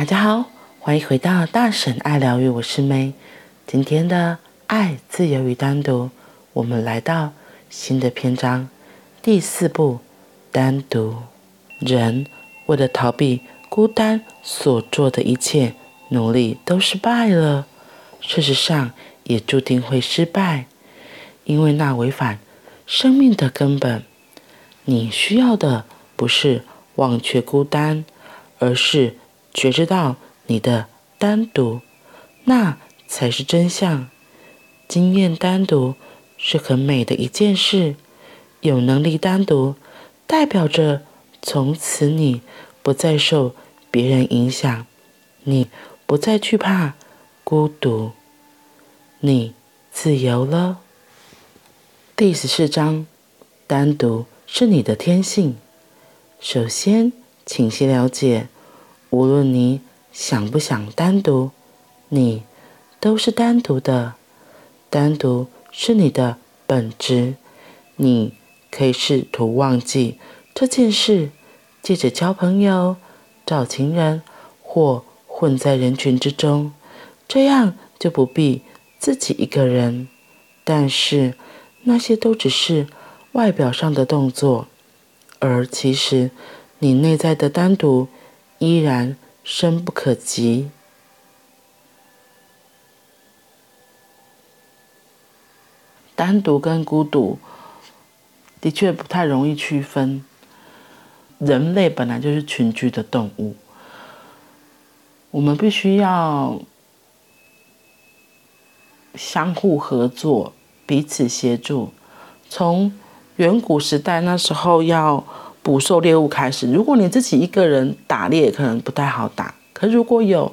大家好，欢迎回到大婶爱疗愈，我是梅。今天的爱、自由与单独，我们来到新的篇章，第四步，单独。人为了逃避孤单所做的一切努力都失败了，事实上也注定会失败，因为那违反生命的根本。你需要的不是忘却孤单，而是觉知到你的单独，那才是真相。经验单独是很美的一件事，有能力单独，代表着从此你不再受别人影响，你不再惧怕孤独，你自由了。第十四章，单独。是你的天性。首先，请先了解，无论你想不想单独，你都是单独的。单独是你的本质。你可以试图忘记这件事，借着交朋友、找情人或混在人群之中，这样就不必自己一个人。但是，那些都只是。外表上的动作，而其实你内在的单独依然深不可及。单独跟孤独的确不太容易区分。人类本来就是群居的动物，我们必须要相互合作，彼此协助，从。远古时代那时候要捕兽猎物开始，如果你自己一个人打猎可能不太好打，可如果有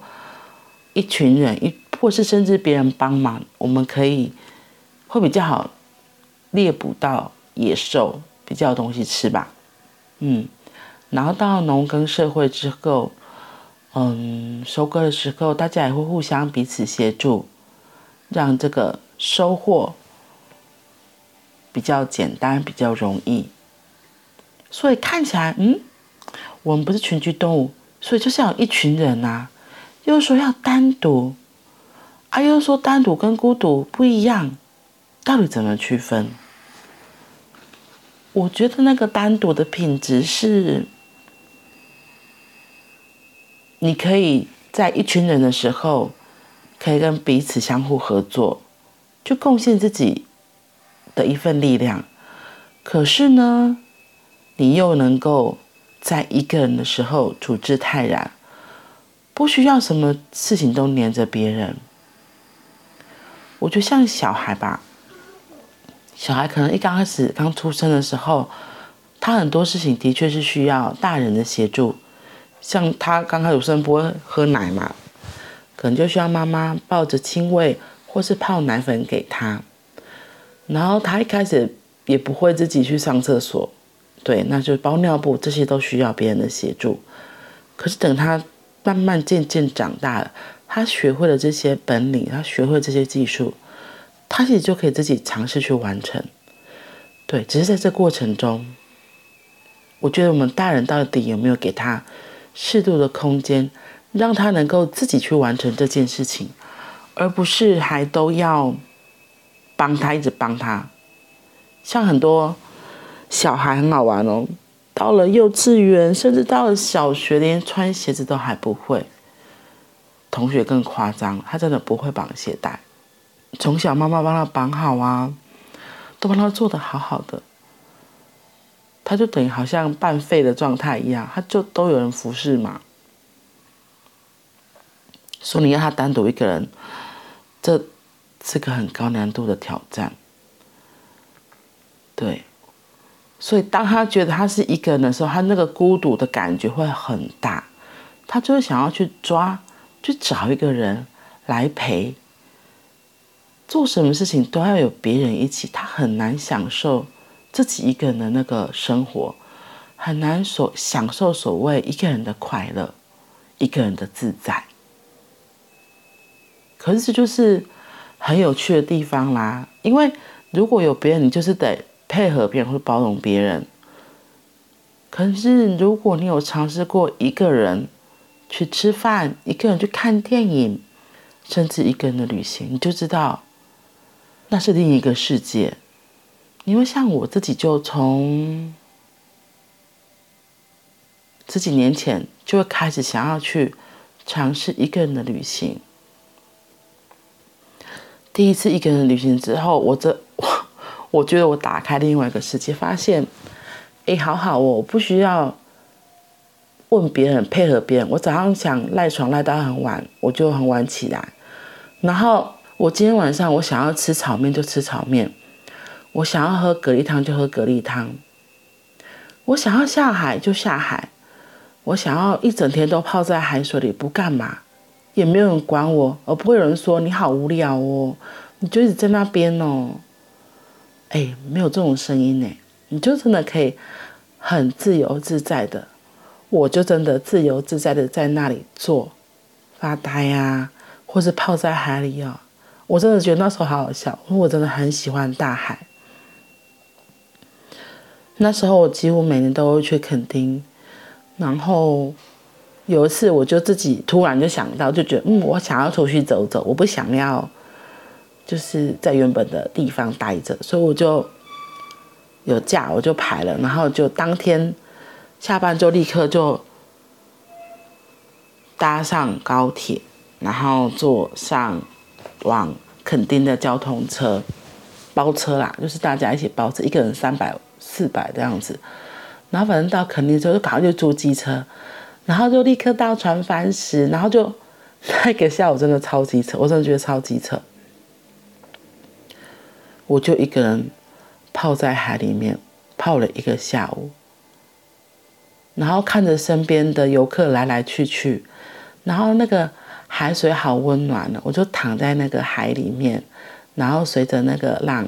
一群人，一或是甚至别人帮忙，我们可以会比较好猎捕到野兽，比较有东西吃吧。嗯，然后到农耕社会之后，嗯，收割的时候大家也会互相彼此协助，让这个收获。比较简单，比较容易，所以看起来，嗯，我们不是群居动物，所以就是有一群人啊。又说要单独，啊，又说单独跟孤独不一样，到底怎么区分？我觉得那个单独的品质是，你可以在一群人的时候，可以跟彼此相互合作，就贡献自己。的一份力量，可是呢，你又能够在一个人的时候处之泰然，不需要什么事情都黏着别人。我觉得像小孩吧，小孩可能一刚开始刚出生的时候，他很多事情的确是需要大人的协助，像他刚开始生不会喝奶嘛，可能就需要妈妈抱着亲喂，或是泡奶粉给他。然后他一开始也不会自己去上厕所，对，那就包尿布，这些都需要别人的协助。可是等他慢慢渐渐长大了，他学会了这些本领，他学会了这些技术，他其实就可以自己尝试去完成。对，只是在这过程中，我觉得我们大人到底有没有给他适度的空间，让他能够自己去完成这件事情，而不是还都要。帮他，一直帮他，像很多小孩很好玩哦。到了幼稚园，甚至到了小学，连穿鞋子都还不会。同学更夸张，他真的不会绑鞋带。从小妈妈帮他绑好啊，都帮他做的好好的，他就等于好像半废的状态一样，他就都有人服侍嘛。说你要他单独一个人，这。是个很高难度的挑战，对，所以当他觉得他是一个人的时候，他那个孤独的感觉会很大，他就会想要去抓，去找一个人来陪，做什么事情都要有别人一起，他很难享受自己一个人的那个生活，很难所享受所谓一个人的快乐，一个人的自在。可是就是。很有趣的地方啦，因为如果有别人，你就是得配合别人或包容别人。可是如果你有尝试过一个人去吃饭，一个人去看电影，甚至一个人的旅行，你就知道那是另一个世界。因为像我自己，就从十几年前就会开始想要去尝试一个人的旅行。第一次一个人旅行之后，我这我我觉得我打开另外一个世界，发现，哎，好好哦，我不需要问别人配合别人。我早上想赖床赖到很晚，我就很晚起来。然后我今天晚上我想要吃炒面就吃炒面。我想要喝蛤蜊汤就喝蛤蜊汤，我想要下海就下海，我想要一整天都泡在海水里不干嘛，也没有人管我，而不会有人说你好无聊哦，你就一直在那边哦，哎，没有这种声音呢，你就真的可以很自由自在的，我就真的自由自在的在那里坐发呆呀，或是泡在海里哦，我真的觉得那时候好好笑，因为我真的很喜欢大海。那时候我几乎每年都会去垦丁，然后有一次我就自己突然就想到，就觉得嗯，我想要出去走走，我不想要就是在原本的地方待着，所以我就有假我就排了，然后就当天下班就立刻就搭上高铁，然后坐上往垦丁的交通车，包车啦，就是大家一起包车，一个人三百。四百这样子，然后反正到垦丁之后就赶快就租机车，然后就立刻到船帆石，然后就 那个下午真的超级扯，我真的觉得超级扯。我就一个人泡在海里面泡了一个下午，然后看着身边的游客来来去去，然后那个海水好温暖呢，我就躺在那个海里面，然后随着那个浪，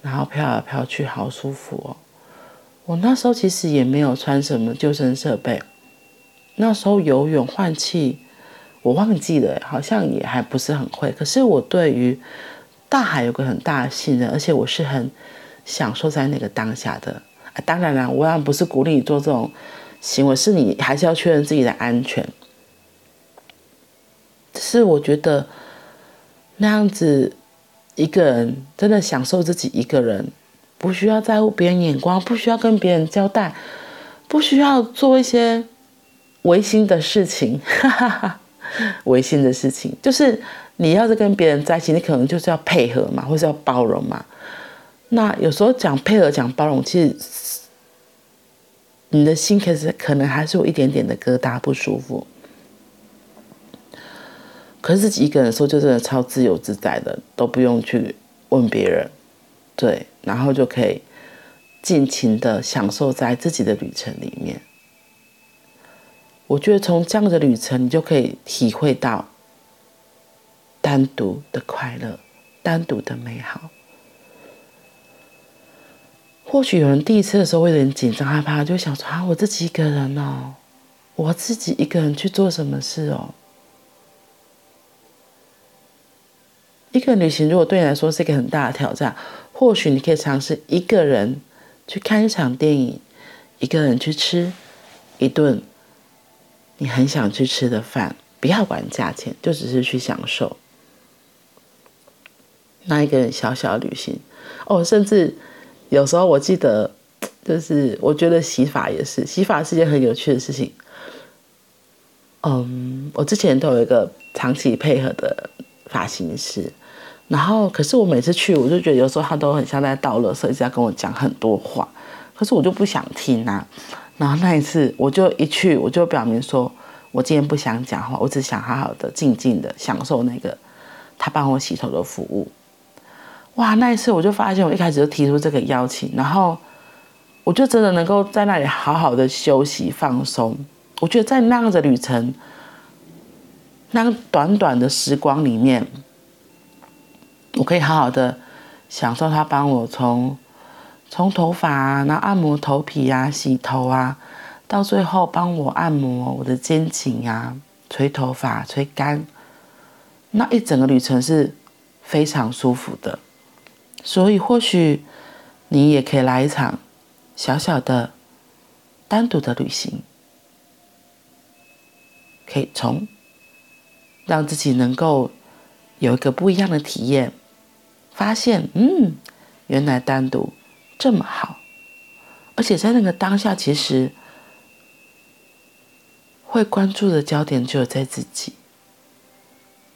然后飘来飘去，好舒服哦。我那时候其实也没有穿什么救生设备，那时候游泳换气，我忘记了，好像也还不是很会。可是我对于大海有个很大的信任，而且我是很享受在那个当下的。当然了，我当然不是鼓励你做这种行为，是你还是要确认自己的安全。只是我觉得那样子一个人真的享受自己一个人。不需要在乎别人眼光，不需要跟别人交代，不需要做一些违心的事情。哈哈哈，违心的事情就是你要是跟别人在一起，你可能就是要配合嘛，或是要包容嘛。那有时候讲配合、讲包容，其实你的心其实可能还是有一点点的疙瘩，不舒服。可是自己一个人的时候，就真的超自由自在的，都不用去问别人。对，然后就可以尽情的享受在自己的旅程里面。我觉得从这样的旅程，你就可以体会到单独的快乐，单独的美好。或许有人第一次的时候会有点紧张害怕，就想说啊，我自己一个人哦，我自己一个人去做什么事哦。一个人旅行如果对你来说是一个很大的挑战。或许你可以尝试一个人去看一场电影，一个人去吃一顿你很想去吃的饭，不要管价钱，就只是去享受那一个人小小旅行。哦，甚至有时候我记得，就是我觉得洗发也是，洗发是件很有趣的事情。嗯，我之前都有一个长期配合的发型师。然后，可是我每次去，我就觉得有时候他都很像在倒垃圾，一直在跟我讲很多话，可是我就不想听啊。然后那一次，我就一去，我就表明说，我今天不想讲话，我只想好好的、静静的享受那个他帮我洗头的服务。哇，那一次我就发现，我一开始就提出这个邀请，然后我就真的能够在那里好好的休息放松。我觉得在那样的旅程，那个短短的时光里面。我可以好好的享受他帮我从从头发啊，然后按摩头皮啊，洗头啊，到最后帮我按摩我的肩颈啊，吹头发、吹干，那一整个旅程是非常舒服的。所以或许你也可以来一场小小的单独的旅行，可以从让自己能够有一个不一样的体验，发现，嗯，原来单独这么好，而且在那个当下，其实会关注的焦点只有在自己，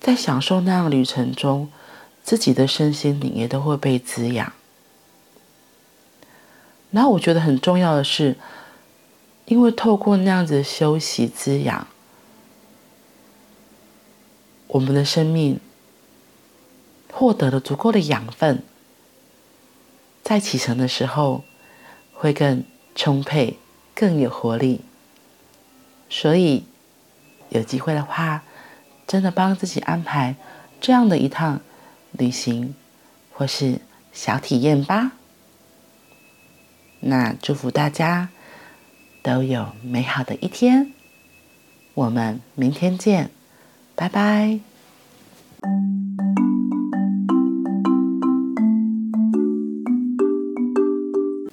在享受那样旅程中，自己的身心灵也都会被滋养。然后我觉得很重要的是，因为透过那样子的休息滋养，我们的生命获得了足够的养分，在启程的时候会更充沛、更有活力。所以有机会的话，真的帮自己安排这样的一趟旅行，或是小体验吧。那祝福大家都有美好的一天，我们明天见，拜拜。